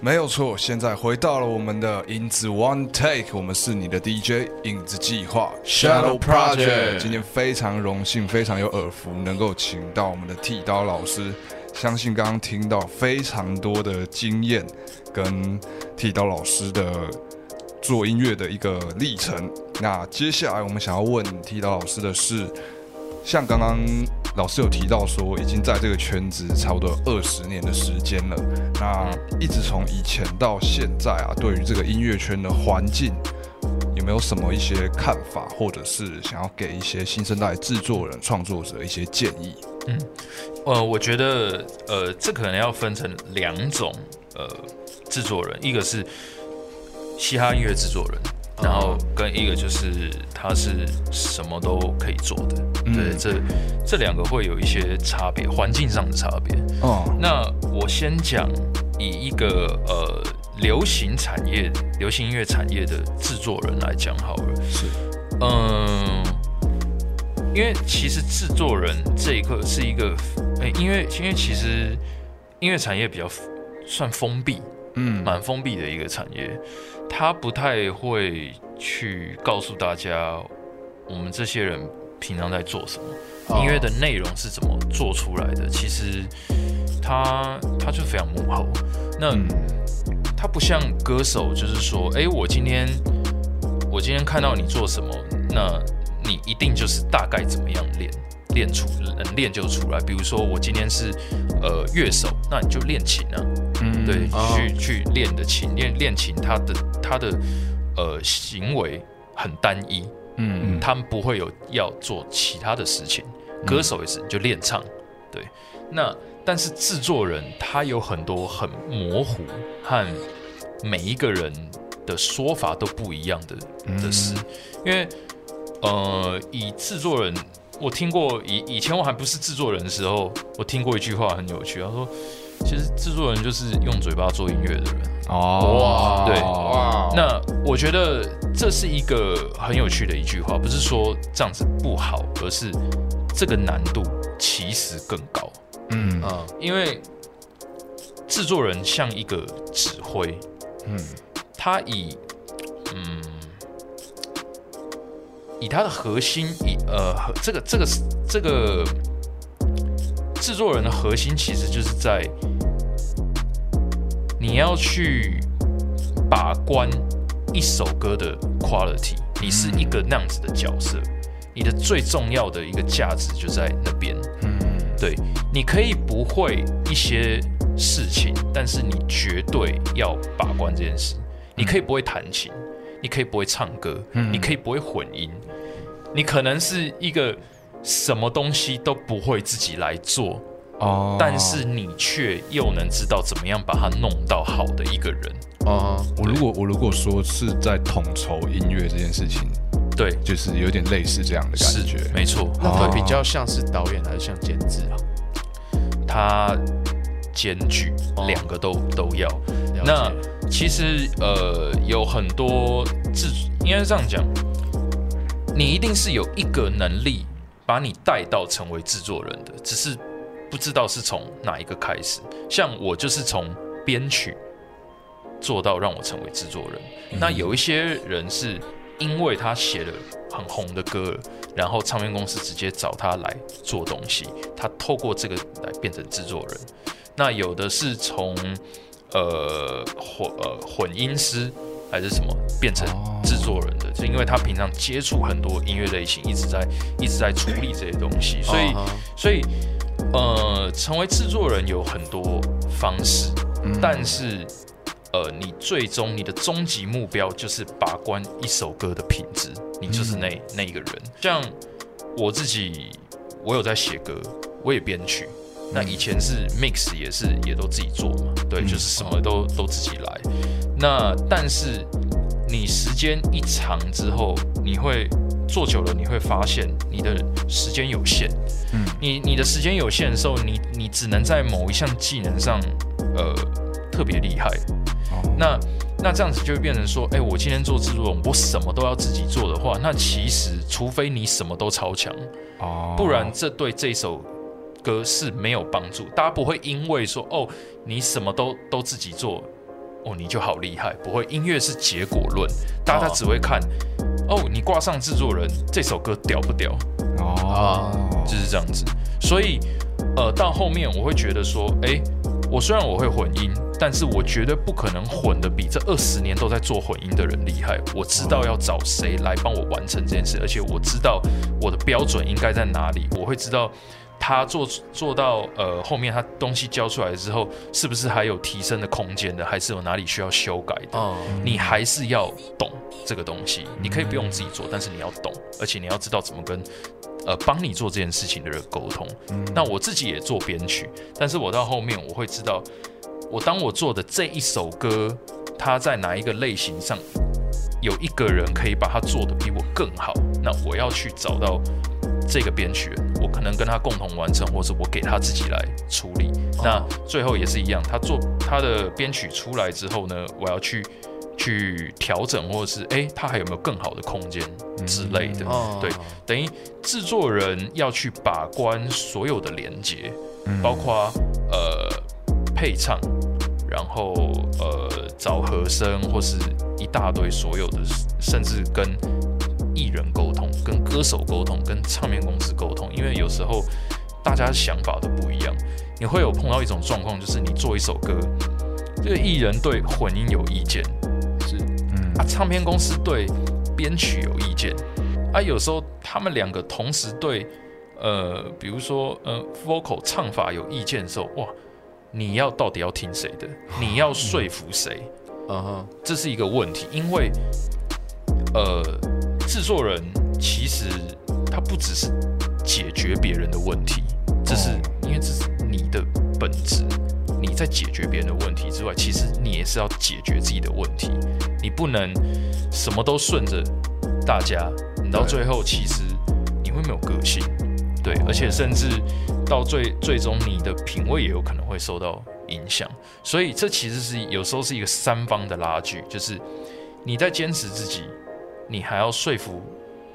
没有错，现在回到了我们的影子 One Take，我们是你的 DJ 影子计划 Shadow Project 今天非常荣幸，非常有耳福，能够请到我们的剃刀老师。相信刚刚听到非常多的经验跟剃刀老师的做音乐的一个历程。那接下来我们想要问剃刀老师的是，像刚刚老师有提到说，已经在这个圈子差不多二十年的时间了。那一直从以前到现在啊，对于这个音乐圈的环境，有没有什么一些看法，或者是想要给一些新生代制作人、创作者一些建议？嗯，呃，我觉得，呃，这可能要分成两种，呃，制作人，一个是嘻哈音乐制作人，然后跟一个就是他是什么都可以做的，对，这这两个会有一些差别，环境上的差别。哦，那我先讲以一个呃流行产业、流行音乐产业的制作人来讲好了，是，嗯。因为其实制作人这一刻是一个，诶，因为因为其实音乐产业比较算封闭，嗯，蛮封闭的一个产业，他不太会去告诉大家我们这些人平常在做什么，音乐的内容是怎么做出来的。其实他他就非常幕后，那他不像歌手，就是说，哎，我今天我今天看到你做什么，那。你一定就是大概怎么样练，练出能练就出来。比如说我今天是呃乐手，那你就练琴啊，嗯，对，去去练的琴，练练琴，他的他的呃行为很单一，嗯，他们不会有要做其他的事情。歌手也是，就练唱，对。那但是制作人他有很多很模糊和每一个人的说法都不一样的的事，因为。呃，以制作人，我听过以以前我还不是制作人的时候，我听过一句话很有趣，他说，其实制作人就是用嘴巴做音乐的人。哦，哇，对，哇，那我觉得这是一个很有趣的一句话，不是说这样子不好，而是这个难度其实更高。嗯啊，因为制作人像一个指挥，嗯，他以嗯。以它的核心，以呃，这个这个这个制作人的核心，其实就是在你要去把关一首歌的 quality，你是一个那样子的角色，你的最重要的一个价值就在那边。嗯，对，你可以不会一些事情，但是你绝对要把关这件事。你可以不会弹琴。你可以不会唱歌，你可以不会混音，你可能是一个什么东西都不会自己来做哦，但是你却又能知道怎么样把它弄到好的一个人哦。我如果我如果说是在统筹音乐这件事情，对，就是有点类似这样的感觉，没错。那会比较像是导演还是像监制啊？他兼具两个都都要。那其实呃有很多自应该是这样讲，你一定是有一个能力把你带到成为制作人的，只是不知道是从哪一个开始。像我就是从编曲做到让我成为制作人。那有一些人是因为他写了很红的歌，然后唱片公司直接找他来做东西，他透过这个来变成制作人。那有的是从呃混呃混音师还是什么变成制作人的，就因为他平常接触很多音乐类型，一直在一直在处理这些东西，所以所以呃成为制作人有很多方式，但是呃你最终你的终极目标就是把关一首歌的品质，你就是那那一个人。像我自己，我有在写歌，我也编曲。那以前是 mix 也是也都自己做嘛，对，就是什么都都自己来。那但是你时间一长之后，你会做久了，你会发现你的时间有限。嗯，你你的时间有限的时候，你你只能在某一项技能上，呃，特别厉害。那那这样子就会变成说，哎，我今天做制作人，我什么都要自己做的话，那其实除非你什么都超强，哦，不然这对这首。歌是没有帮助，大家不会因为说哦，你什么都都自己做，哦你就好厉害，不会，音乐是结果论，大家只会看哦你挂上制作人这首歌屌不屌，哦，就是这样子。所以呃到后面我会觉得说，哎，我虽然我会混音，但是我绝对不可能混的比这二十年都在做混音的人厉害。我知道要找谁来帮我完成这件事，而且我知道我的标准应该在哪里，我会知道。他做做到呃后面，他东西交出来之后，是不是还有提升的空间的？还是有哪里需要修改的？哦，你还是要懂这个东西。你可以不用自己做，但是你要懂，而且你要知道怎么跟呃帮你做这件事情的人沟通。那我自己也做编曲，但是我到后面我会知道，我当我做的这一首歌，它在哪一个类型上有一个人可以把它做的比我更好，那我要去找到。这个编曲，我可能跟他共同完成，或是我给他自己来处理。那最后也是一样，他做他的编曲出来之后呢，我要去去调整，或者是哎，他还有没有更好的空间之类的。对，等于制作人要去把关所有的连接，包括呃配唱，然后呃找和声，或是一大堆所有的，甚至跟。艺人沟通，跟歌手沟通，跟唱片公司沟通，因为有时候大家想法都不一样，你会有碰到一种状况，就是你做一首歌，这个艺人对混音有意见，是，嗯，啊，唱片公司对编曲有意见，啊，有时候他们两个同时对，呃，比如说呃，vocal 唱法有意见的时候，哇，你要到底要听谁的？你要说服谁？嗯哼，这是一个问题，因为，呃。制作人其实他不只是解决别人的问题，这是因为这是你的本质。你在解决别人的问题之外，其实你也是要解决自己的问题。你不能什么都顺着大家，你到最后其实你会没有个性，对，而且甚至到最最终你的品味也有可能会受到影响。所以这其实是有时候是一个三方的拉锯，就是你在坚持自己。你还要说服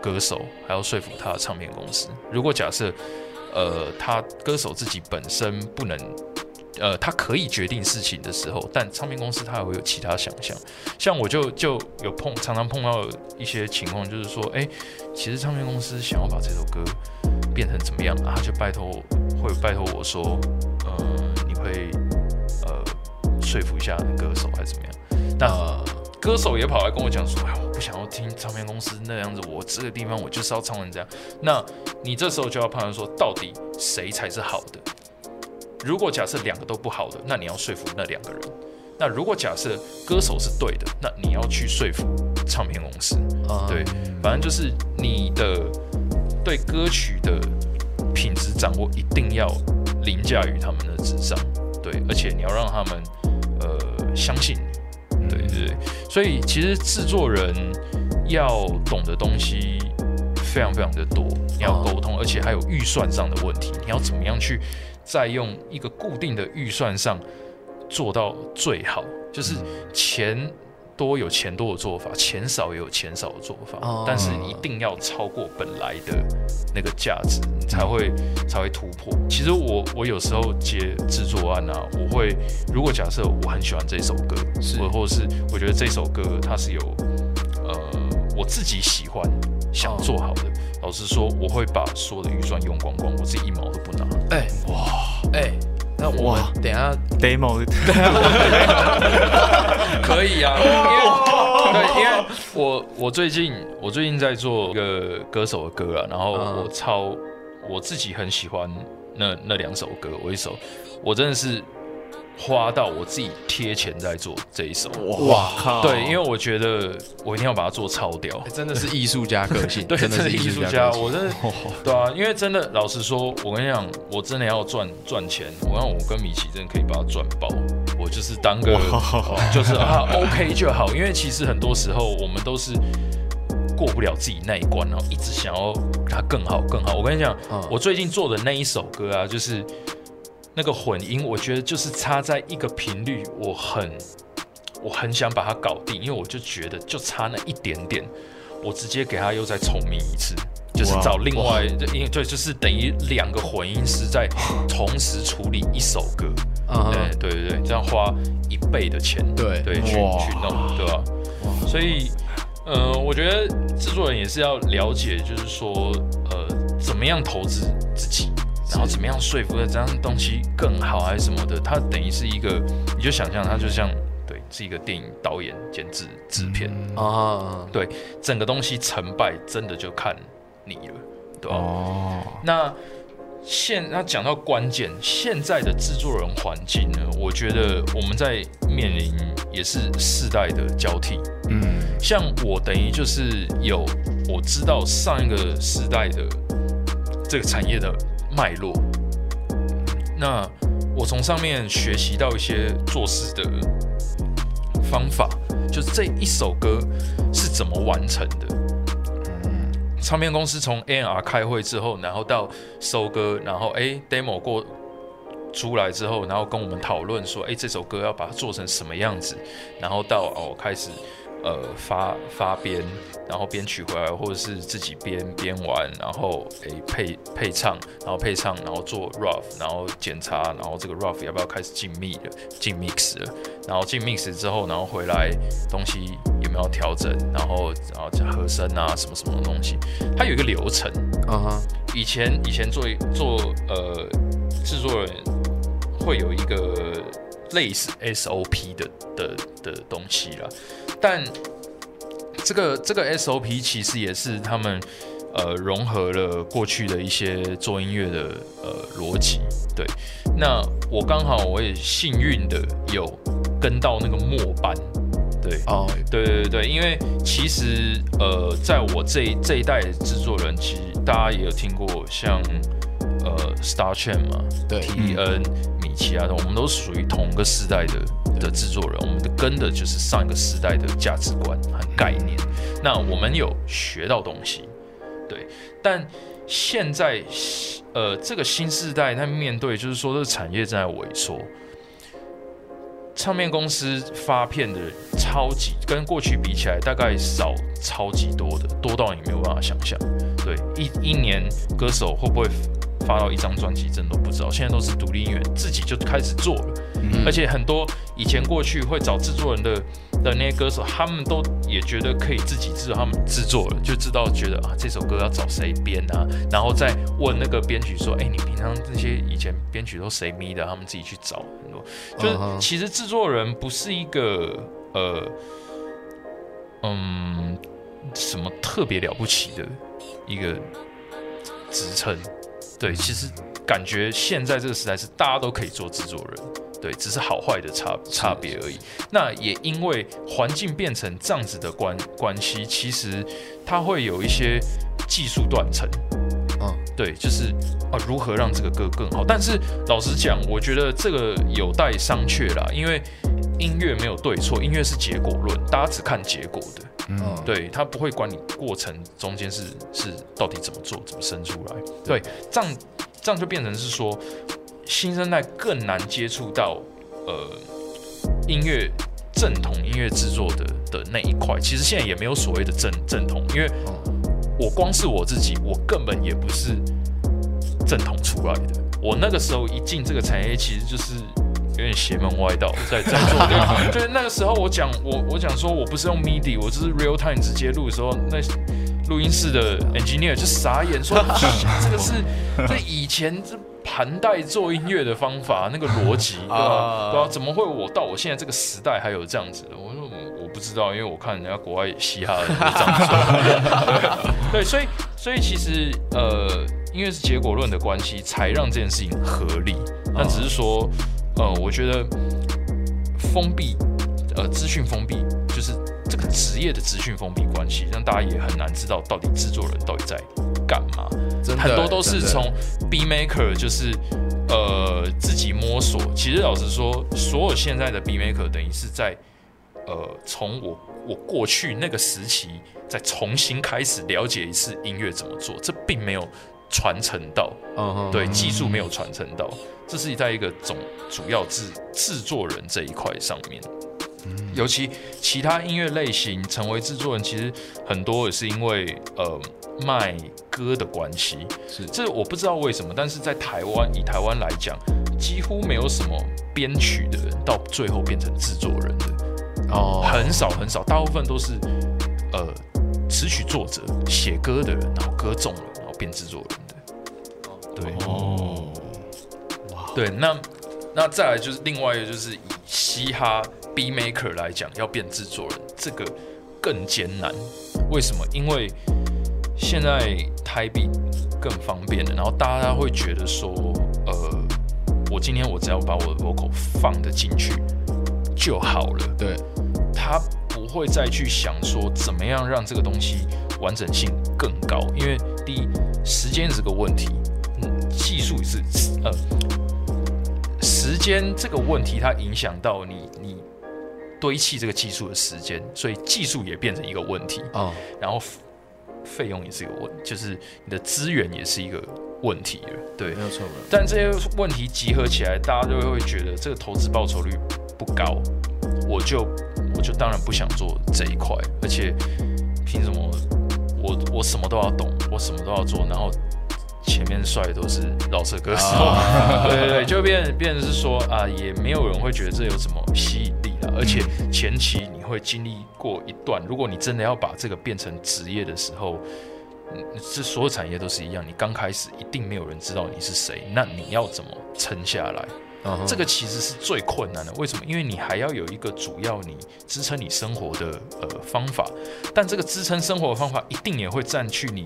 歌手，还要说服他的唱片公司。如果假设，呃，他歌手自己本身不能，呃，他可以决定事情的时候，但唱片公司他还会有其他想象。像我就就有碰，常常碰到一些情况，就是说，哎，其实唱片公司想要把这首歌变成怎么样啊，就拜托，会拜托我说，呃，你会呃说服一下歌手还是怎么样？那。歌手也跑来跟我讲说：“哎，我不想要听唱片公司那样子，我这个地方我就是要唱成这样。”那你这时候就要判断说，到底谁才是好的？如果假设两个都不好的，那你要说服那两个人。那如果假设歌手是对的，那你要去说服唱片公司。对，反正就是你的对歌曲的品质掌握一定要凌驾于他们的之上。对，而且你要让他们呃相信你。所以其实制作人要懂的东西非常非常的多，你要沟通，而且还有预算上的问题，你要怎么样去再用一个固定的预算上做到最好，就是钱。多有钱多的做法，钱少也有钱少的做法，但是一定要超过本来的那个价值，你才会才会突破。其实我我有时候接制作案啊，我会如果假设我很喜欢这首歌，是或者是我觉得这首歌它是有呃我自己喜欢想做好的，老实说，我会把所有的预算用光光，我自己一毛都不拿。哎哇哎。那我等下 demo 可以啊，因为对，因为我我最近我最近在做一个歌手的歌啊，然后我超我自己很喜欢那那两首歌，我一首我真的是。花到我自己贴钱在做这一首，哇靠！对，因为我觉得我一定要把它做超屌，真的是艺术家个性，对，真的是艺术家，我真的，对啊，因为真的，老实说，我跟你讲，我真的要赚赚钱，我让我跟米奇真的可以把它赚爆，我就是当个，就是啊，OK 就好，因为其实很多时候我们都是过不了自己那一关，然后一直想要它更好更好。我跟你讲，我最近做的那一首歌啊，就是。那个混音，我觉得就是差在一个频率，我很我很想把它搞定，因为我就觉得就差那一点点，我直接给他又再重名一次，就是找另外，因为对，就是等于两个混音师在同时处理一首歌，对对对，这样花一倍的钱，对。对，去去弄，对吧？所以，呃，我觉得制作人也是要了解，就是说，呃，怎么样投资自己，然后怎么样说服这样东西更好还是什么的，它等于是一个，你就想象它就像对，是一个电影导演监制制片，啊，对，整个东西成败真的就看你了，对吧？哦，那现那讲到关键，现在的制作人环境呢，我觉得我们在面临也是世代的交替。嗯，像我等于就是有我知道上一个时代的这个产业的脉络，那我从上面学习到一些做事的方法，就是这一首歌是怎么完成的。唱片公司从 A&R 开会之后，然后到收歌，然后哎 demo 过出来之后，然后跟我们讨论说，哎这首歌要把它做成什么样子，然后到哦开始呃发发编，然后编曲回来，或者是自己编编完，然后诶配配唱，然后配唱，然后做 rough，然后检查，然后这个 rough 要不要开始进密了，进 mix 了，然后进 mix 之后，然后回来东西有没有调整，然后然后加和声啊什么什么的东西，它有一个流程。啊哈，以前以前做做呃制作人会有一个类似 SOP 的的的东西啦，但这个这个 SOP 其实也是他们呃融合了过去的一些做音乐的呃逻辑。对，那我刚好我也幸运的有跟到那个末班，对，哦，对对对对，因为其实呃，在我这一这一代的制作人，其实大家也有听过像呃 Star Chain 嘛对，T N、米奇啊，我们都属于同个时代的的制作人，我们的跟的就是上一个时代的价值观和概念。那我们有学到东西，对，但现在呃这个新时代，它面对就是说这个产业正在萎缩。唱片公司发片的超级跟过去比起来，大概少超级多的，多到你没有办法想象。对，一一年歌手会不会发到一张专辑，真的都不知道。现在都是独立音乐自己就开始做了，而且很多以前过去会找制作人的的那些歌手，他们都也觉得可以自己制作，他们制作了就知道觉得啊这首歌要找谁编啊，然后再问那个编曲说，哎，你平常这些以前编曲都谁咪的，他们自己去找很多。就是其实制作人不是一个呃嗯什么特别了不起的一个职称，对，其实感觉现在这个时代是大家都可以做制作人，对，只是好坏的差差别而已。那也因为环境变成这样子的关关系，其实它会有一些技术断层。嗯，对，就是啊，如何让这个歌更好？但是老实讲，我觉得这个有待商榷啦，因为音乐没有对错，音乐是结果论，大家只看结果的，嗯，对他不会管你过程中间是是到底怎么做，怎么生出来。对，这样这样就变成是说，新生代更难接触到呃音乐正统音乐制作的的那一块。其实现在也没有所谓的正正统，因为我光是我自己，我根本也不是正统出来的。我那个时候一进这个产业，其实就是有点邪门歪道，在在做对，就是那个时候我讲我我讲说我不是用 MIDI，我就是 real time 直接录的时候，那录音室的 engineer 就傻眼说，这个是这以前这盘带做音乐的方法，那个逻辑 对吧？啊对啊，怎么会我到我现在这个时代还有这样子的？我说嗯我不知道，因为我看人家国外嘻哈的都这样做。对 对，所以所以其实呃，因为是结果论的关系，才让这件事情合理。但只是说，呃，我觉得封闭，呃，资讯封闭，就是这个职业的资讯封闭关系，让大家也很难知道到底制作人到底在干嘛。很多都是从 B maker 就是呃自己摸索。其实老实说，所有现在的 B maker 等于是在呃从我我过去那个时期再重新开始了解一次音乐怎么做，这并没有传承到，对技术没有传承到，这是在一个总主要制制作人这一块上面。尤其其他音乐类型成为制作人，其实很多也是因为呃卖歌的关系。是。这我不知道为什么，但是在台湾以台湾来讲，几乎没有什么编曲的人到最后变成制作人的，哦，很少很少，大部分都是呃词曲作者写歌的人，然后歌中了，然后变制作人。的。对，哦，对，那那再来就是另外一个，就是以嘻哈 B maker 来讲，要变制作人，这个更艰难。为什么？因为现在台币更方便了，然后大家会觉得说，呃，我今天我只要把我的 vocal 放得进去就好了，对，他不会再去想说怎么样让这个东西完整性更高，因为第一，时间是个问题，嗯，技术也是，呃，时间这个问题它影响到你你堆砌这个技术的时间，所以技术也变成一个问题，哦，然后费费用也是一个问，就是你的资源也是一个问题了，对没，有错，但这些问题集合起来，大家就会觉得这个投资报酬率不高，我就我就当然不想做这一块，而且凭什么我我什么都要懂，我什么都要做，然后前面帅的都是老色歌手，对对对，就变变成是说啊，也没有人会觉得这有什么吸引力了，而且前期你会经历过一段，如果你真的要把这个变成职业的时候。嗯这所有产业都是一样，你刚开始一定没有人知道你是谁，那你要怎么撑下来？这个其实是最困难的。为什么？因为你还要有一个主要你支撑你生活的呃方法，但这个支撑生活的方法一定也会占据你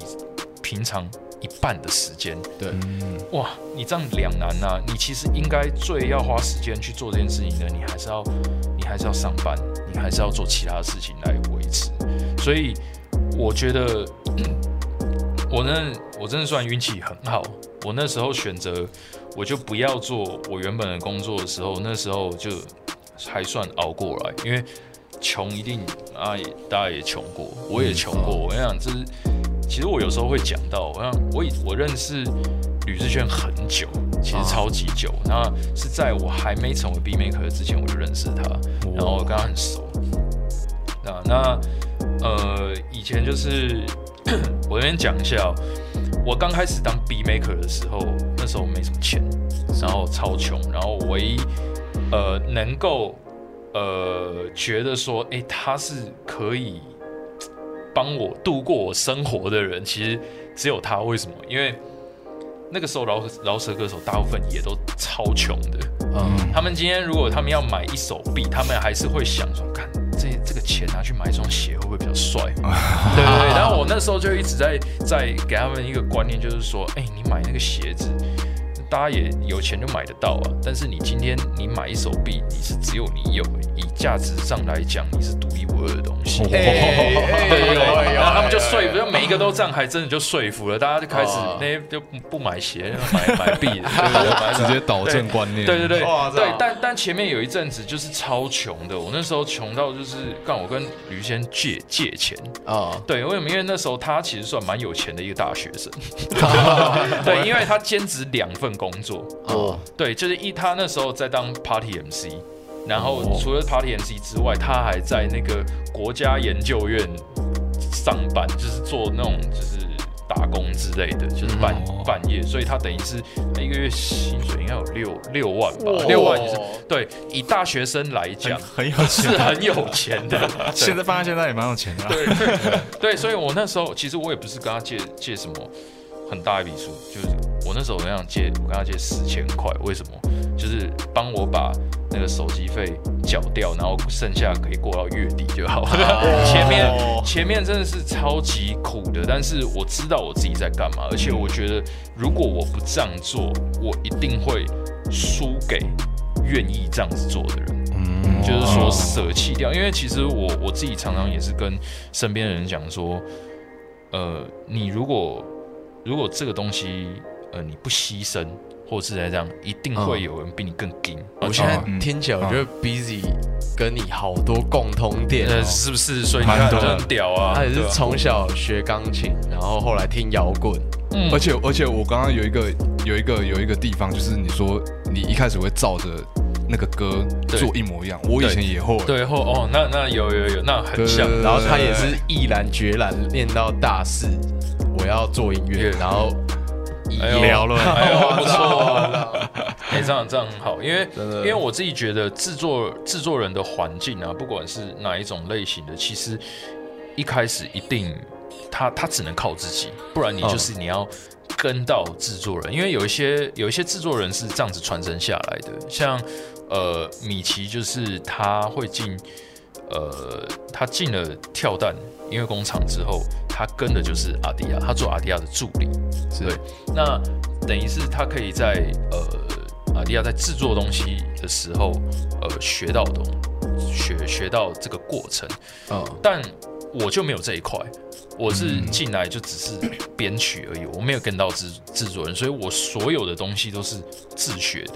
平常一半的时间。对，嗯，哇，你这样两难呐、你其实应该最要花时间去做这件事情的，你还是要你还是要上班，你还是要做其他的事情来维持。所以我觉得，嗯我那我真的算运气很好。我那时候选择，我就不要做我原本的工作的时候，那时候就还算熬过来，因为穷一定啊，也大家也穷过，我也穷过。我讲，这是其实我有时候会讲到，我想我以我认识吕志轩很久，其实超级久。那是在我还没成为 B Maker 之前，我就认识他，然后我跟他很熟。那那呃，以前就是我这边讲一下哦、我刚开始当 B Maker 的时候，那时候没什么钱，然后超穷，然后唯一呃能够呃觉得说，哎、他是可以帮我度过我生活的人，其实只有他。为什么？因为那个时候饶饶舌歌手大部分也都超穷的，嗯，他们今天如果他们要买一手币，他们还是会想说，看这这个钱拿去买一双鞋会不会比较帅？对不对。然后我那时候就一直在在给他们一个观念，就是说，哎、你买那个鞋子，大家也有钱就买得到啊。但是你今天你买一手币，你是只有你有，以价值上来讲，你是独一无二的东西。哎对对对，哎然后他们就说服，就每一个都这样，还真的就说服了，大家就开始哦。那就不不买鞋，买买币 直接导正观念，对对对对。但但前面有一阵子就是超穷的，我那时候穷到就是干我跟吕先借借钱，啊，对，为什么？因为那时候他其实算蛮有钱的一个大学生，对，因为他兼职两份工作，哦，对，就是一他那时候在当 Party MC，然后除了 Party MC 之外，他还在那个国家研究院上班，就是做那种就是打工之类的，就是半、哦半夜，所以他等于是他一个月薪水应该有六六万吧哇，六万对，以大学生来讲 很有钱，是很有钱的，对。现在放在现在也蛮有钱的。啊。对 对，所以我那时候其实我也不是跟他借借什么很大一笔数，就是我那时候我想借，我跟他借四千块，为什么？就是帮我把那个手机费缴掉，然后剩下可以过到月底就好了。前面前面真的是超级苦的，但是我知道我自己在干嘛，而且我觉得如果我不这样做，我一定会输给愿意这样子做的人。嗯就是说舍弃掉，因为其实我我自己常常也是跟身边的人讲说，呃，你如果如果这个东西呃你不牺牲，或是在这样，一定会有人比你更硬。我现在嗯听起来，我觉得 Busy 跟你好多共通点。是不是？所以你看蛮多的就很屌啊，他也是从小学钢琴，然后后来听摇滚，嗯。而且而且我刚刚有一个有一个有一个地方，就是你说你一开始会照着那个歌做一模一样，我以前也会，对后哦，那那有有有，那很像。然后他也是毅然决然练到大四，我要做音乐，然后聊了。哎呦不错啊。哎、这样这样很好，因为因为我自己觉得制作制作人的环境啊，不管是哪一种类型的，其实一开始一定他他只能靠自己，不然你嗯就是你要跟到制作人，因为有一些有一些制作人是这样子传承下来的，像呃米奇就是他会进呃他进了跳蛋音乐工厂之后，他跟的就是阿迪亚，他做阿迪亚的助理，对，那等于是他可以在呃阿迪亚在制作东西的时候，呃学到东学学到这个过程，嗯，但我就没有这一块，我是进来就只是编曲而已，我没有跟到制制作人，所以我所有的东西都是自学的，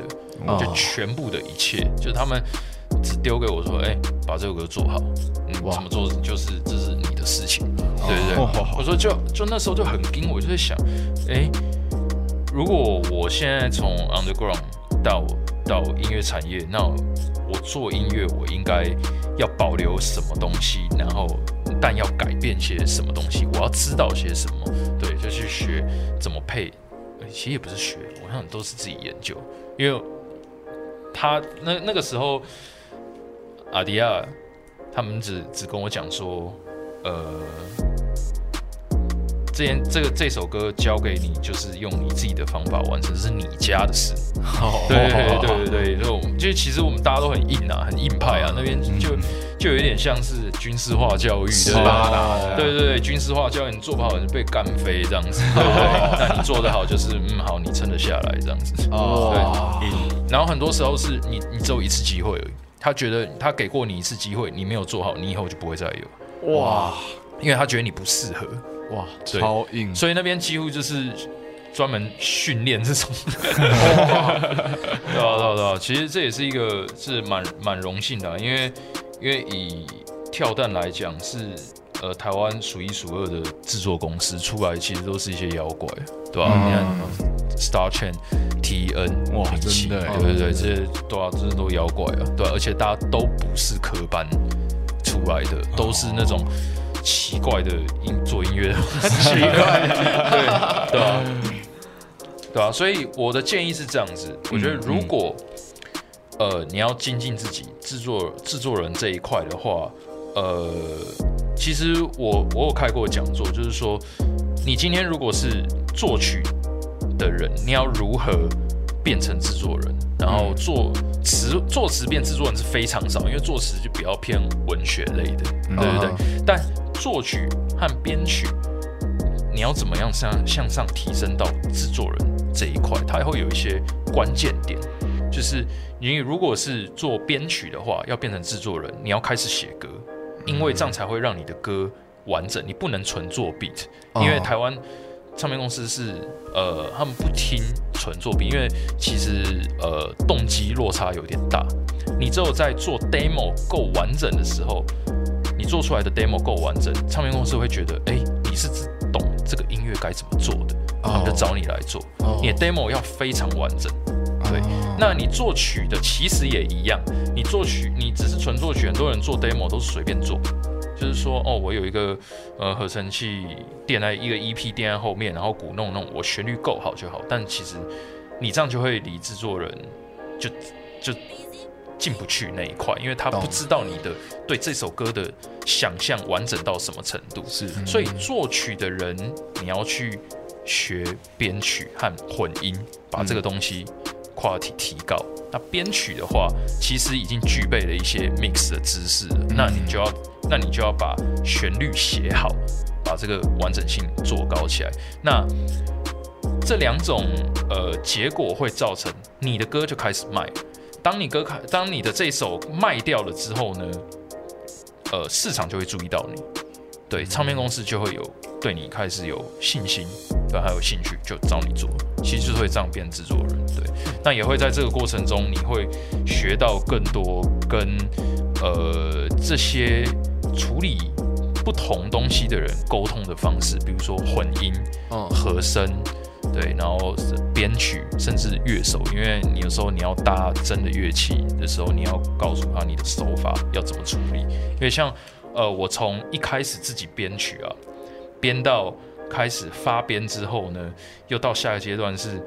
哦。就全部的一切，就是他们只丢给我说，哎、把这首歌做好，嗯，怎么做就是这是你的事情，对对对。哇我说就就那时候就很惊，我就在想，哎、如果我现在从 underground 到到音乐产业，那我做音乐，我应该要保留什么东西，然后但要改变些什么东西，我要知道些什么，对，就去学怎么配。呃其实也不是学，我想都是自己研究，因为他那那个时候，阿迪亚他们只只跟我讲说，呃，这件这个这首歌交给你，就是用你自己的方法完成，是你家的事。对对对对对，就就其实我们大家都很硬啊，很硬派啊，那边就就有一点像是军事化教育，对吧对？对对对，军事化教育，你做不好你被干飞这样子，对 不对？那你做得好，就是嗯好，你撑得下来这样子。哦，然后很多时候是你你只有一次机会而已，他觉得他给过你一次机会，你没有做好，你以后就不会再有，哇。因为他觉得你不适合，哇，对。超硬，所以那边几乎就是专门训练这种。对啊对啊对啊，其实这也是一个是蛮蛮荣幸的啊、因为因为以跳蛋来讲是。呃，台湾数一数二的制作公司出来，其实都是一些妖怪，对吧、嗯。你看 Star Chain、TN，哇米奇真的耶。对对对，这些对啊，这些都妖怪啊，对啊而且大家都不是科班出来的，都是那种奇怪的音做音乐 的，奇怪，对对啊，对啊，所以我的建议是这样子，我觉得如果、呃你要精进自己制作制作人这一块的话，呃，其实我我有开过讲座，就是说你今天如果是作曲的人，你要如何变成制作人，然后作词作词变制作人是非常少，因为作词就比较偏文学类的，对对对。但作曲和编曲，你要怎么样向向上提升到制作人这一块，它会有一些关键点。就是你如果是做编曲的话，要变成制作人，你要开始写歌，因为这样才会让你的歌完整。你不能纯做 beat，因为台湾唱片公司是呃，他们不听纯作 beat，因为其实呃动机落差有点大。你只有在做 demo 够完整的时候，你做出来的 demo 够完整，唱片公司会觉得，哎、你是懂这个音乐该怎么做的，他们就找你来做。你的 demo 要非常完整。对，那你作曲的其实也一样，你作曲你只是纯作曲，很多人做 demo 都是随便做，就是说哦，我有一个呃合成器垫在一个 EP 垫在后面，然后鼓弄弄，我旋律够好就好。但其实你这样就会离制作人就就进不去那一块，因为他不知道你的对这首歌的想象完整到什么程度。是所以作曲的人你要去学编曲和混音，把这个东西 quality 提高。那编曲的话，其实已经具备了一些 mix 的知识了，那你就要，那你就要把旋律写好，把这个完整性做高起来。那这两种呃结果会造成你的歌就开始卖。当你歌开，当你的这首卖掉了之后呢，呃，市场就会注意到你，对，唱片公司就会有对你开始有信心，对，还有兴趣，就找你做，其实就是会这样变制作人，对。那也会在这个过程中，你会学到更多跟呃这些处理不同东西的人沟通的方式，比如说混音、嗯和声，对，然后编曲，甚至乐手，因为你有时候你要搭真的乐器的时候，你要告诉他你的手法要怎么处理。因为像呃，我从一开始自己编曲啊，编到开始发编之后呢，又到下一个阶段是，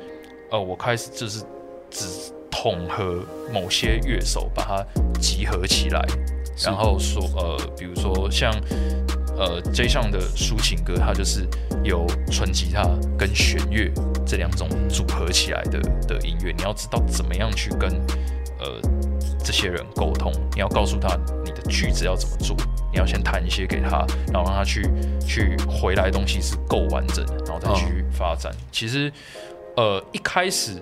呃，我开始就是只统合某些乐手，把它集合起来，然后说呃，比如说像呃 J 项的抒情歌，它就是由纯吉他跟弦乐这两种组合起来的的音乐。你要知道怎么样去跟呃这些人沟通，你要告诉他你的句子要怎么做，你要先弹一些给他，然后让他去去回来的东西是够完整的，然后再去发展。其实呃一开始。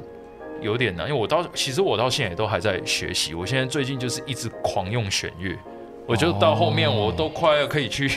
有点难，因为我到其实我到现在也都还在学习。我现在最近就是一直狂用弦乐，我就到后面我都快要可以去，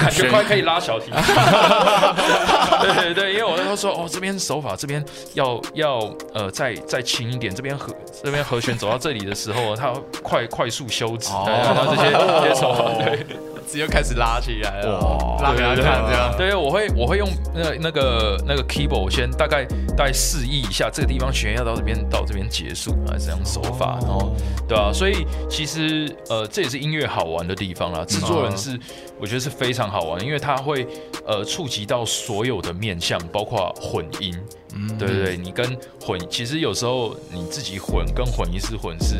感觉快可以拉小提。对对对，因为我那时候说哦，这边手法这边要要呃再再轻一点，这边和这边和弦走到这里的时候，它快快速休止，然后这些这些手法对。直接开始拉起来了，拉给他看这样。对，我会我会用那那个那个 keyboard，我先大概大概示意一下，这个地方弦要到这边到这边结束，还是这样手法，然后对啊，所以其实呃这也是音乐好玩的地方啦。制作人是我觉得是非常好玩，因为他会呃触及到所有的面向，包括混音。嗯，对对对，你跟混其实有时候你自己混跟混音师混是。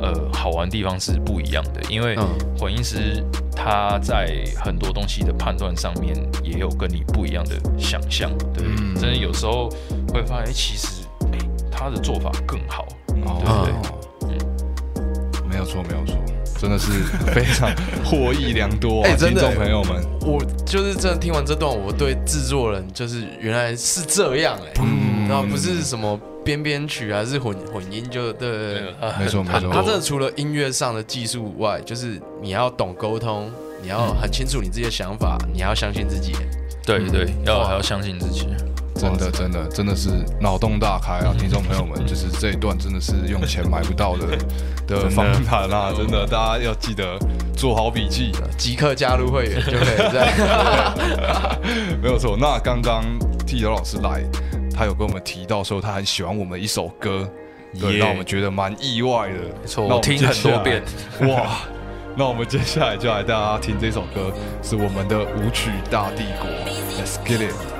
呃，好玩地方是不一样的，因为混音师他在很多东西的判断上面也有跟你不一样的想象，对，真的有时候会发现，其实哎，他的做法更好，对不对？嗯，没有错，没有错，真的是非常获益良多，哎，听众朋友们，我就是真的听完这段，我对制作人就是原来是这样，哎，然后不是什么。编编曲还是混混音，就对，没错没错。他这除了音乐上的技术外，就是你要懂沟通，你要很清楚你自己的想法，你还要相信自己。对对，要还要相信自己。真的真的真的是脑洞大开啊！听众朋友们，就是这一段真的是用钱买不到的 的访谈啊！真的，大家要记得做好笔记，即刻加入会员就可以。没有错。那刚刚替刘老师来。他有跟我们提到说，他很喜欢我们一首歌，对，让我们觉得蛮意外的。没错，我听很多遍。哇，那我们接下来就来大家听这首歌，是我们的舞曲大帝国。Let's get it。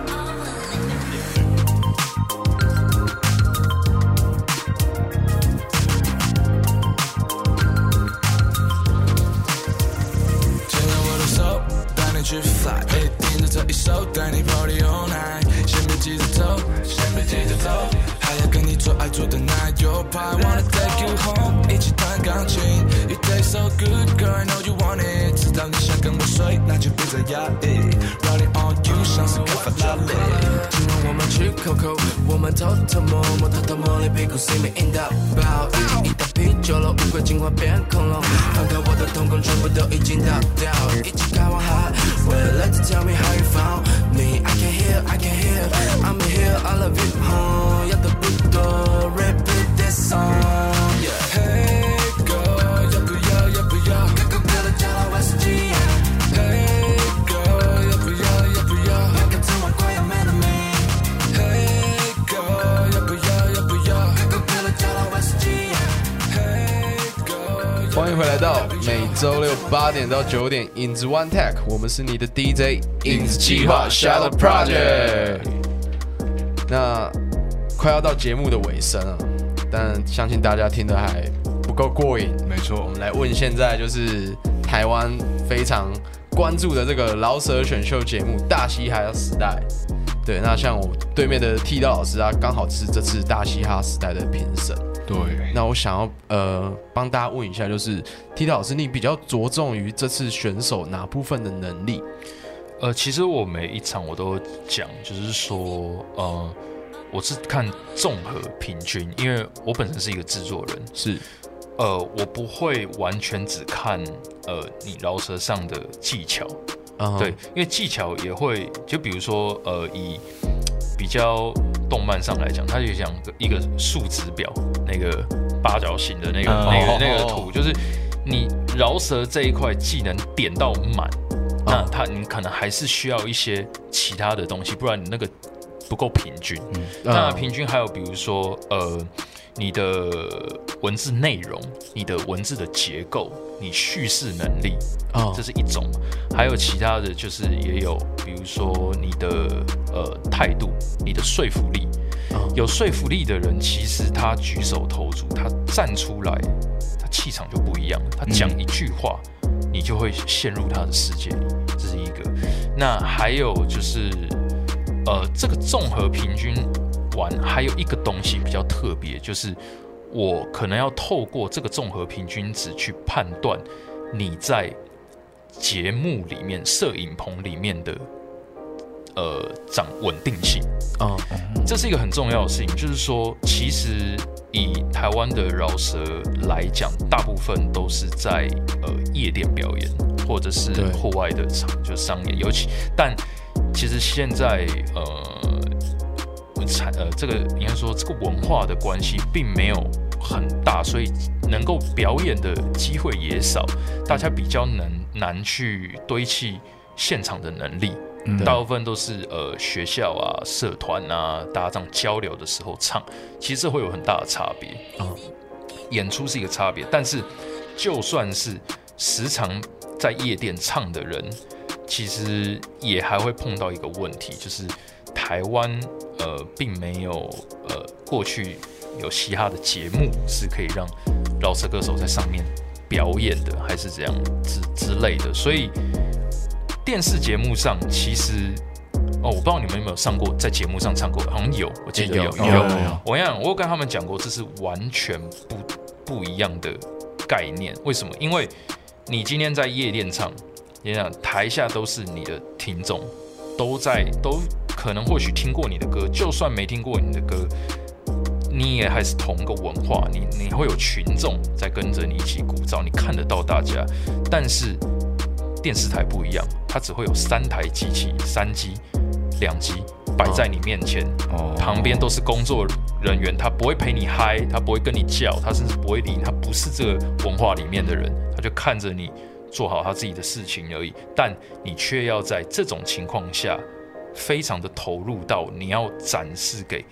偷偷摸摸，偷偷摸你屁股，See me in the bow。一打啤酒了，乌龟进化变恐龙，放开我的瞳孔，全部都已经倒掉。一起开往海，Well let's tell me how you found me。I can hear, I can hear, I'm here, I love you，要的不多。迎来到每周六八点到九点影子 One Tech，我们是你的 DJ 影子计划 Shadow Project。那快要到节目的尾声了，但相信大家听得还不够过瘾。没错，我们来问现在就是台湾非常关注的这个老舍选秀节目《大嘻哈时代》。对，那像我对面的剃刀老师啊，刚好是这次《大嘻哈时代》的评审。对，那我想要呃帮大家问一下，就是剃刀老师，你比较着重于这次选手哪部分的能力？呃，其实我每一场我都讲，就是说呃。我是看综合平均，因为我本身是一个制作人，是，呃，我不会完全只看呃你饶舌上的技巧，对，因为技巧也会，就比如说呃以比较动漫上来讲，它就像一个数值表，那个八角形的那个那个那个图，就是你饶舌这一块技能点到满，那它你可能还是需要一些其他的东西，不然你那个。不够平均，那平均还有比如说，呃，你的文字内容、你的文字的结构、你叙事能力啊，这是一种；还有其他的就是也有，比如说你的呃态度、你的说服力。有说服力的人，其实他举手投足，他站出来，他气场就不一样。他讲一句话，你就会陷入他的世界里，这是一个。那还有就是，呃，这个综合平均完，还有一个东西比较特别，就是我可能要透过这个综合平均值去判断你在节目里面、摄影棚里面的。呃，掌稳定性啊，这是一个很重要的事情。就是说，其实以台湾的饶舌来讲，大部分都是在呃夜店表演，或者是户外的场，就商业。尤其，但其实现在呃，产呃这个应该说这个文化的关系并没有很大，所以能够表演的机会也少，大家比较难难去堆砌现场的能力。大部分都是呃学校啊、社团啊，大家这样交流的时候唱，其实会有很大的差别啊。演出是一个差别，但是就算是时常在夜店唱的人，其实也还会碰到一个问题，就是台湾呃并没有呃过去有嘻哈的节目是可以让饶舌歌手在上面表演的，还是怎样之之类的，所以。电视节目上其实哦，我不知道你们有没有上过，在节目上唱过，好像有，我记得有有。我讲，我有跟他们讲过，这是完全不不一样的概念。为什么？因为你今天在夜店唱，你想台下都是你的听众，都在都可能或许听过你的歌，就算没听过你的歌，你也还是同个文化，你你会有群众在跟着你一起鼓噪，你看得到大家，但是。电视台不一样，它只会有三台机器，三机、两机摆在你面前，旁边都是工作人员，他不会陪你嗨，他不会跟你叫，他甚至不会理你，他不是这个文化里面的人，他就看着你做好他自己的事情而已。但你却要在这种情况下，非常的投入到你要展示给。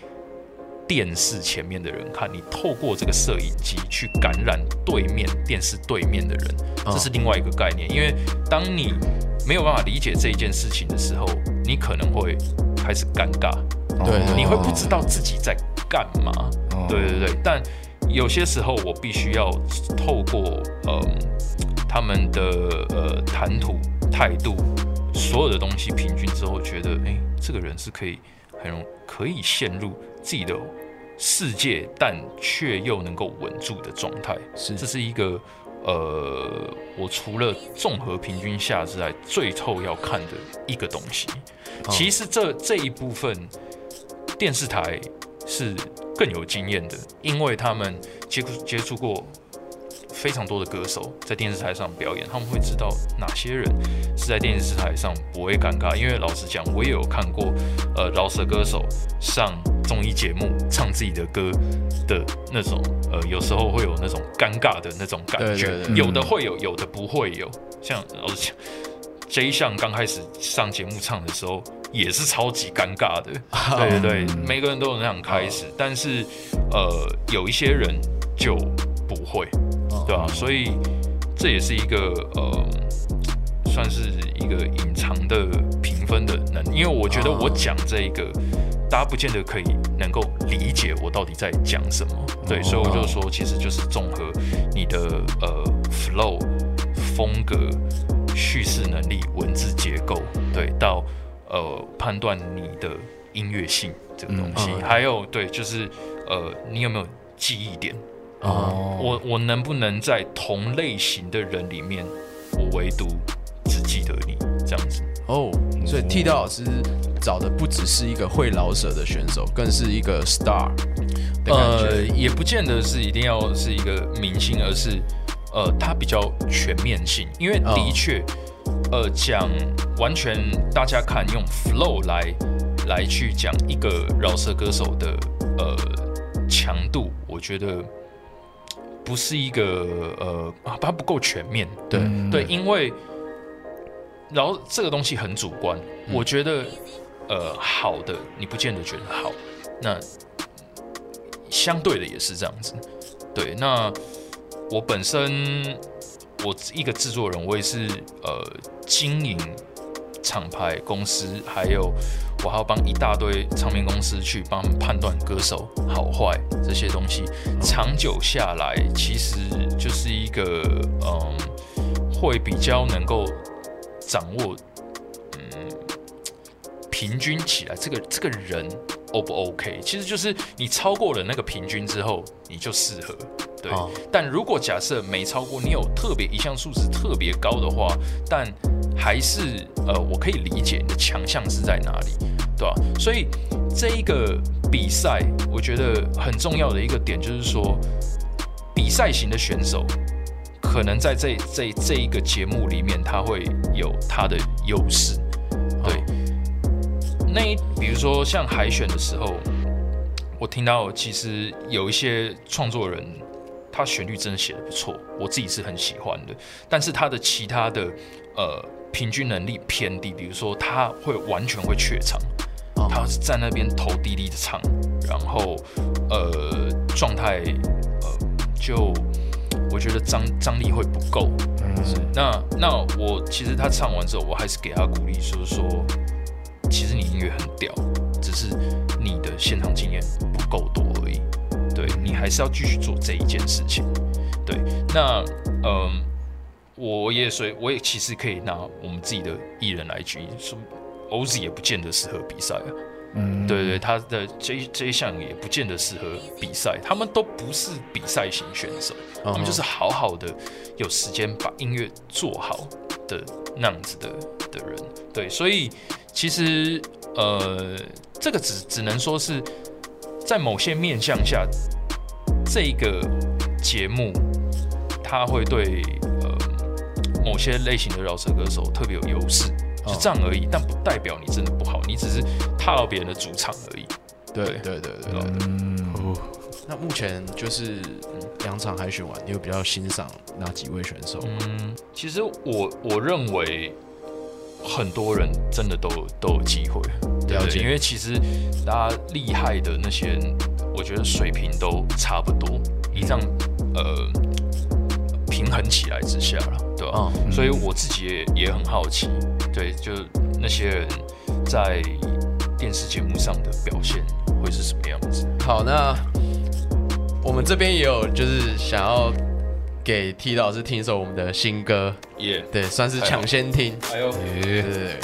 电视前面的人看你，透过这个摄影机去感染对面电视对面的人，这是另外一个概念。因为当你没有办法理解这一件事情的时候，你可能会开始尴尬，对，你会不知道自己在干嘛。对对对，但有些时候我必须要透过呃他们的呃谈吐态度，所有的东西平均之后，觉得哎，这个人是可以很容可以陷入。自己的世界，但却又能够稳住的状态，是这是一个呃，我除了综合平均下之外，最后要看的一个东西。其实这这一部分电视台是更有经验的，因为他们接触接触过。非常多的歌手在电视台上表演，他们会知道哪些人是在电视台上不会尴尬。因为老实讲，我也有看过，呃，饶舌歌手上综艺节目唱自己的歌的那种，呃，有时候会有那种尴尬的那种感觉，有的会有，有的不会有。像老实讲，J 项刚开始上节目唱的时候也是超级尴尬的，对对对，每个人都有那样开始，但是呃，有一些人就不会。对啊，所以这也是一个呃，算是一个隐藏的评分的能，因为我觉得我讲这一个，大家不见得可以能够理解我到底在讲什么。对，所以我就说，其实就是综合你的呃 flow 风格、叙事能力、文字结构，对，到呃判断你的音乐性这个东西，还有对，就是呃你有没有记忆点。哦，我我能不能在同类型的人里面，我唯独只记得你这样子？哦，所以剃刀老师找的不只是一个会老舍的选手，更是一个 star。呃，也不见得是一定要是一个明星，而是呃，他比较全面性。因为的确，呃，讲完全大家看用 flow 来来去讲一个饶舌歌手的呃强度，我觉得。不是一个呃啊，它不够全面。对对，因为然后这个东西很主观。我觉得呃好的，你不见得觉得好。那相对的也是这样子。对，那我本身我一个制作人，我也是呃经营厂牌公司，还有我还要帮一大堆唱片公司去帮判断歌手好坏这些东西，长久下来其实就是一个嗯，会比较能够掌握嗯平均起来这个这个人 O 不 OK，其实就是你超过了那个平均之后，你就适合。对，哦。但如果假设没超过，你有特别一项数值特别高的话，但还是呃，我可以理解你的强项是在哪里，对吧、所以这一个比赛，我觉得很重要的一个点就是说，比赛型的选手可能在这这这一个节目里面，他会有他的优势。对，那一比如说像海选的时候，我听到其实有一些创作人，他旋律真的写的不错，我自己是很喜欢的。但是他的其他的呃平均能力偏低，比如说他会完全会怯场，哦他是在那边头低低的唱，然后呃状态呃就我觉得张张力会不够。嗯，那那我其实他唱完之后，我还是给他鼓励，就是说，其实你音乐很屌，只是你的现场经验不够多而已。对你还是要继续做这一件事情。对，那嗯，我也所以我也其实可以拿我们自己的艺人来举例，说 OZ 也不见得适合比赛啊。嗯对对，他的这一这一项也不见得适合比赛，他们都不是比赛型选手，他们就是好好的有时间把音乐做好的那样子的的人。对，所以其实呃，这个只只能说是在某些面向下，这个节目它会对呃某些类型的饶舌歌手特别有优势。就这样而已，但不代表你真的不好，你只是踏到别人的主场而已。对对对对对。嗯，那目前就是两场海选完，你有比较欣赏哪几位选手？嗯，其实我我认为很多人真的都都有机会，对了解不对？因为其实大家厉害的那些人，我觉得水平都差不多，以这样呃平衡起来之下了，对吧？嗯所以我自己也也很好奇，对，就那些人在电视节目上的表现会是什么样子？好，那我们这边也有就是想要给 T 老师听一首我们的新歌，耶、对，算是抢先听。哎呦对对对。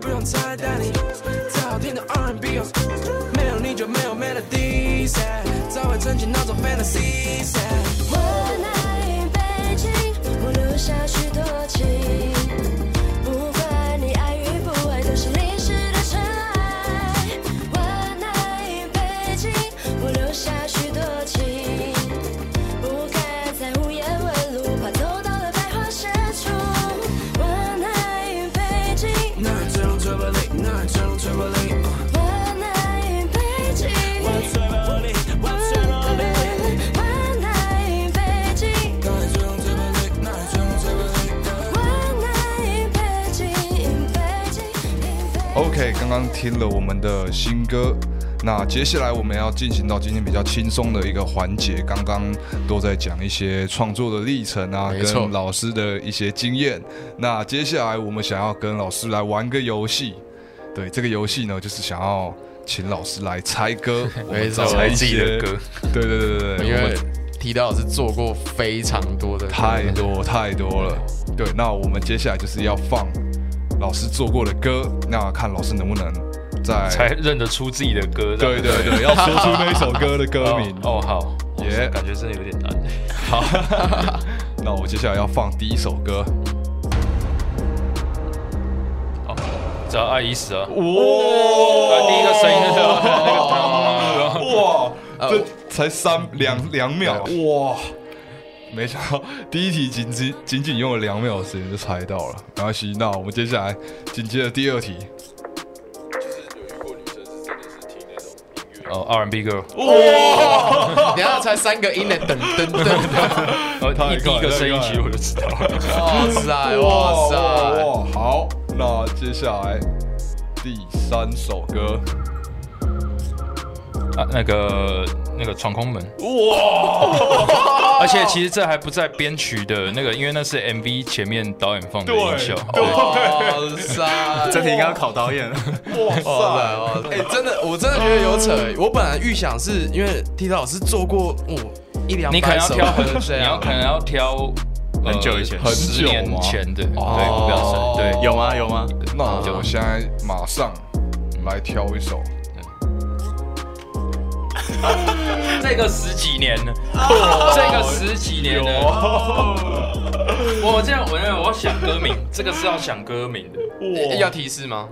不用猜，带你最好听的 R&B 哦，没有你就没有 melody，早已成为那种 fantasy。我来北京，我留下许多情。刚刚听了我们的新歌，那接下来我们要进行到今天比较轻松的一个环节。刚刚都在讲一些创作的历程啊，跟老师的一些经验。那接下来我们想要跟老师来玩个游戏，对，这个游戏呢，就是想要请老师来猜歌，我们猜自己的歌，对对对对对，因为我们 T 老师做过非常多的太多太多了。对，那我们接下来就是要放老师做过的歌，那看老师能不能在才认得出自己的歌。对对对，要说出那一首歌的歌名。哦，哦好，耶耶，感觉真的有点难。好，那我接下来要放第一首歌。哦，找爱已死啊，哇啊第一个声音就是那个哇，呃这才三两两秒哇！没想到第一题仅仅仅仅用了两秒的时间就猜到了，没关系。那我们接下来紧接着第二题，哦 R&B girl，等一下猜三个音的，噔噔噔噔，呃 太一第一个声音快其实我就知道了。哇塞哇塞，哇！好，那接下来第三首歌，啊，那个那个闯空门，哇！而且其实这还不在编曲的那个，因为那是 MV 前面导演放的音效。对，哇塞，这题应该要考导演了。哇哇塞哇塞！哎，真的，我真的觉得有扯。我本来预想是因为 T 老师做过哦一两你可能要挑你要可，能要挑呃很久以前很十年前的，对，哦不要深，对，有吗？有吗？那我现在马上来挑一首。这个十几年了，这个十几年了。我这样，我那我想歌名，这个是要想歌名的，要提示吗？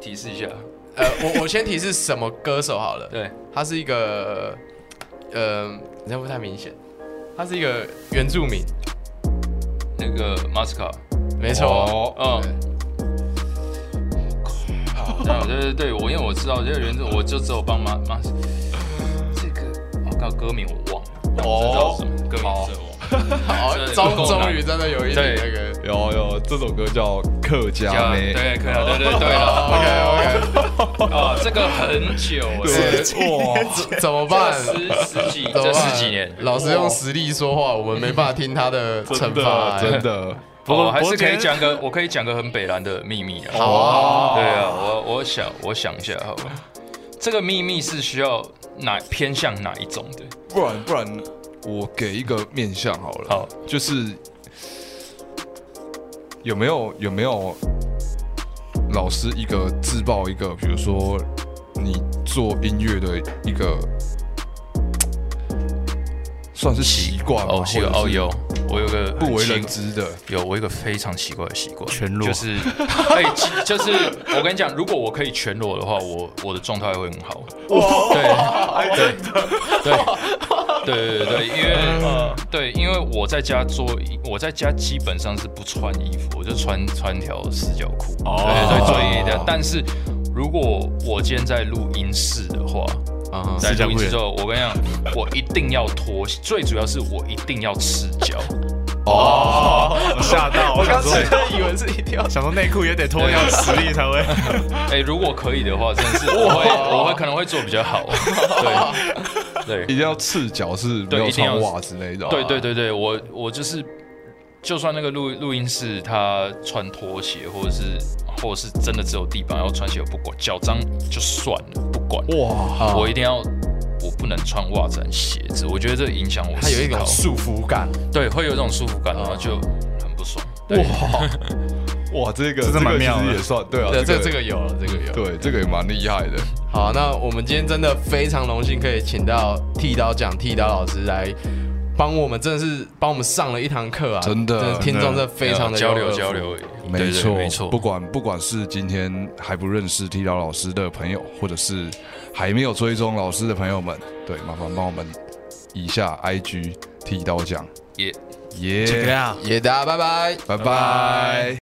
提示一下。呃，我我先提示什么歌手好了。对，他是一个，呃，这样不太明显。他是一个原住民，那个马斯卡，没错。哦嗯。这样对对对，我因为我知道这个原住，我就只有帮马马靠，歌名我忘了，我知道什么歌名是我好，终终于真的有一点那个。有有，这首歌叫《客家妹》。对，可以了，对对对了 OK OK，啊，这个很久了，对，哇，怎么办？十十几，这十几年，老师用实力说话，我们没办法听他的惩真罚。的真的，不过我还是可以讲个，我可以讲个很北蓝的秘密啊。好啊，对啊，我我想我想一下，好吧，这个秘密是需要哪偏向哪一种的？不然不然，我给一个面向好了。好，就是有没有有没有老师一个自曝一个，比如说你做音乐的一个算是习惯哦，是个或者是哦有，我有个不为人知的。有我有一个非常奇怪的习惯，全裸就是，哎，其就是我跟你讲，如果我可以全裸的话，我我的状态会很好。对对对对对对，因为对，因为我在家做，我在家基本上是不穿衣服，我就穿穿条四角裤，对对对，做音乐的。但是如果我今天在录音室的话，啊在录音室之后，我跟你讲，我一定要脱，最主要是我一定要赤脚。哦，吓到！我刚才，以为是一定要想说内裤也得脱掉实力才会。哎、如果可以的话，真的是我会，我会可能会做比较好。对，对，一定要赤脚是没有对一定要穿袜子那种。对，对，对，对，我我就是，就算那个录录音室他穿拖鞋，或者是或者是真的只有地板要穿鞋，我不管，脚脏就算了，不管，哇，我一定要，我不能穿袜子和鞋子，我觉得这影响我它有一种束缚感。对，会有一种束缚感，然后就很不爽。对，哇，这个这是蛮妙的这个其实也算对啊，对，这个这个有了，这个有。对这个也蛮厉害的。好，那我们今天真的非常荣幸可以请到剃刀讲剃刀老师来帮我们，真的是帮我们上了一堂课啊！真的听众真的非常的交流交流。没错，没错不。管不管是今天还不认识剃刀老师的朋友，或者是还没有追踪老师的朋友们，对，麻烦帮我们以下 IG 剃刀奖，耶耶，这个呀。也大家拜拜。拜拜。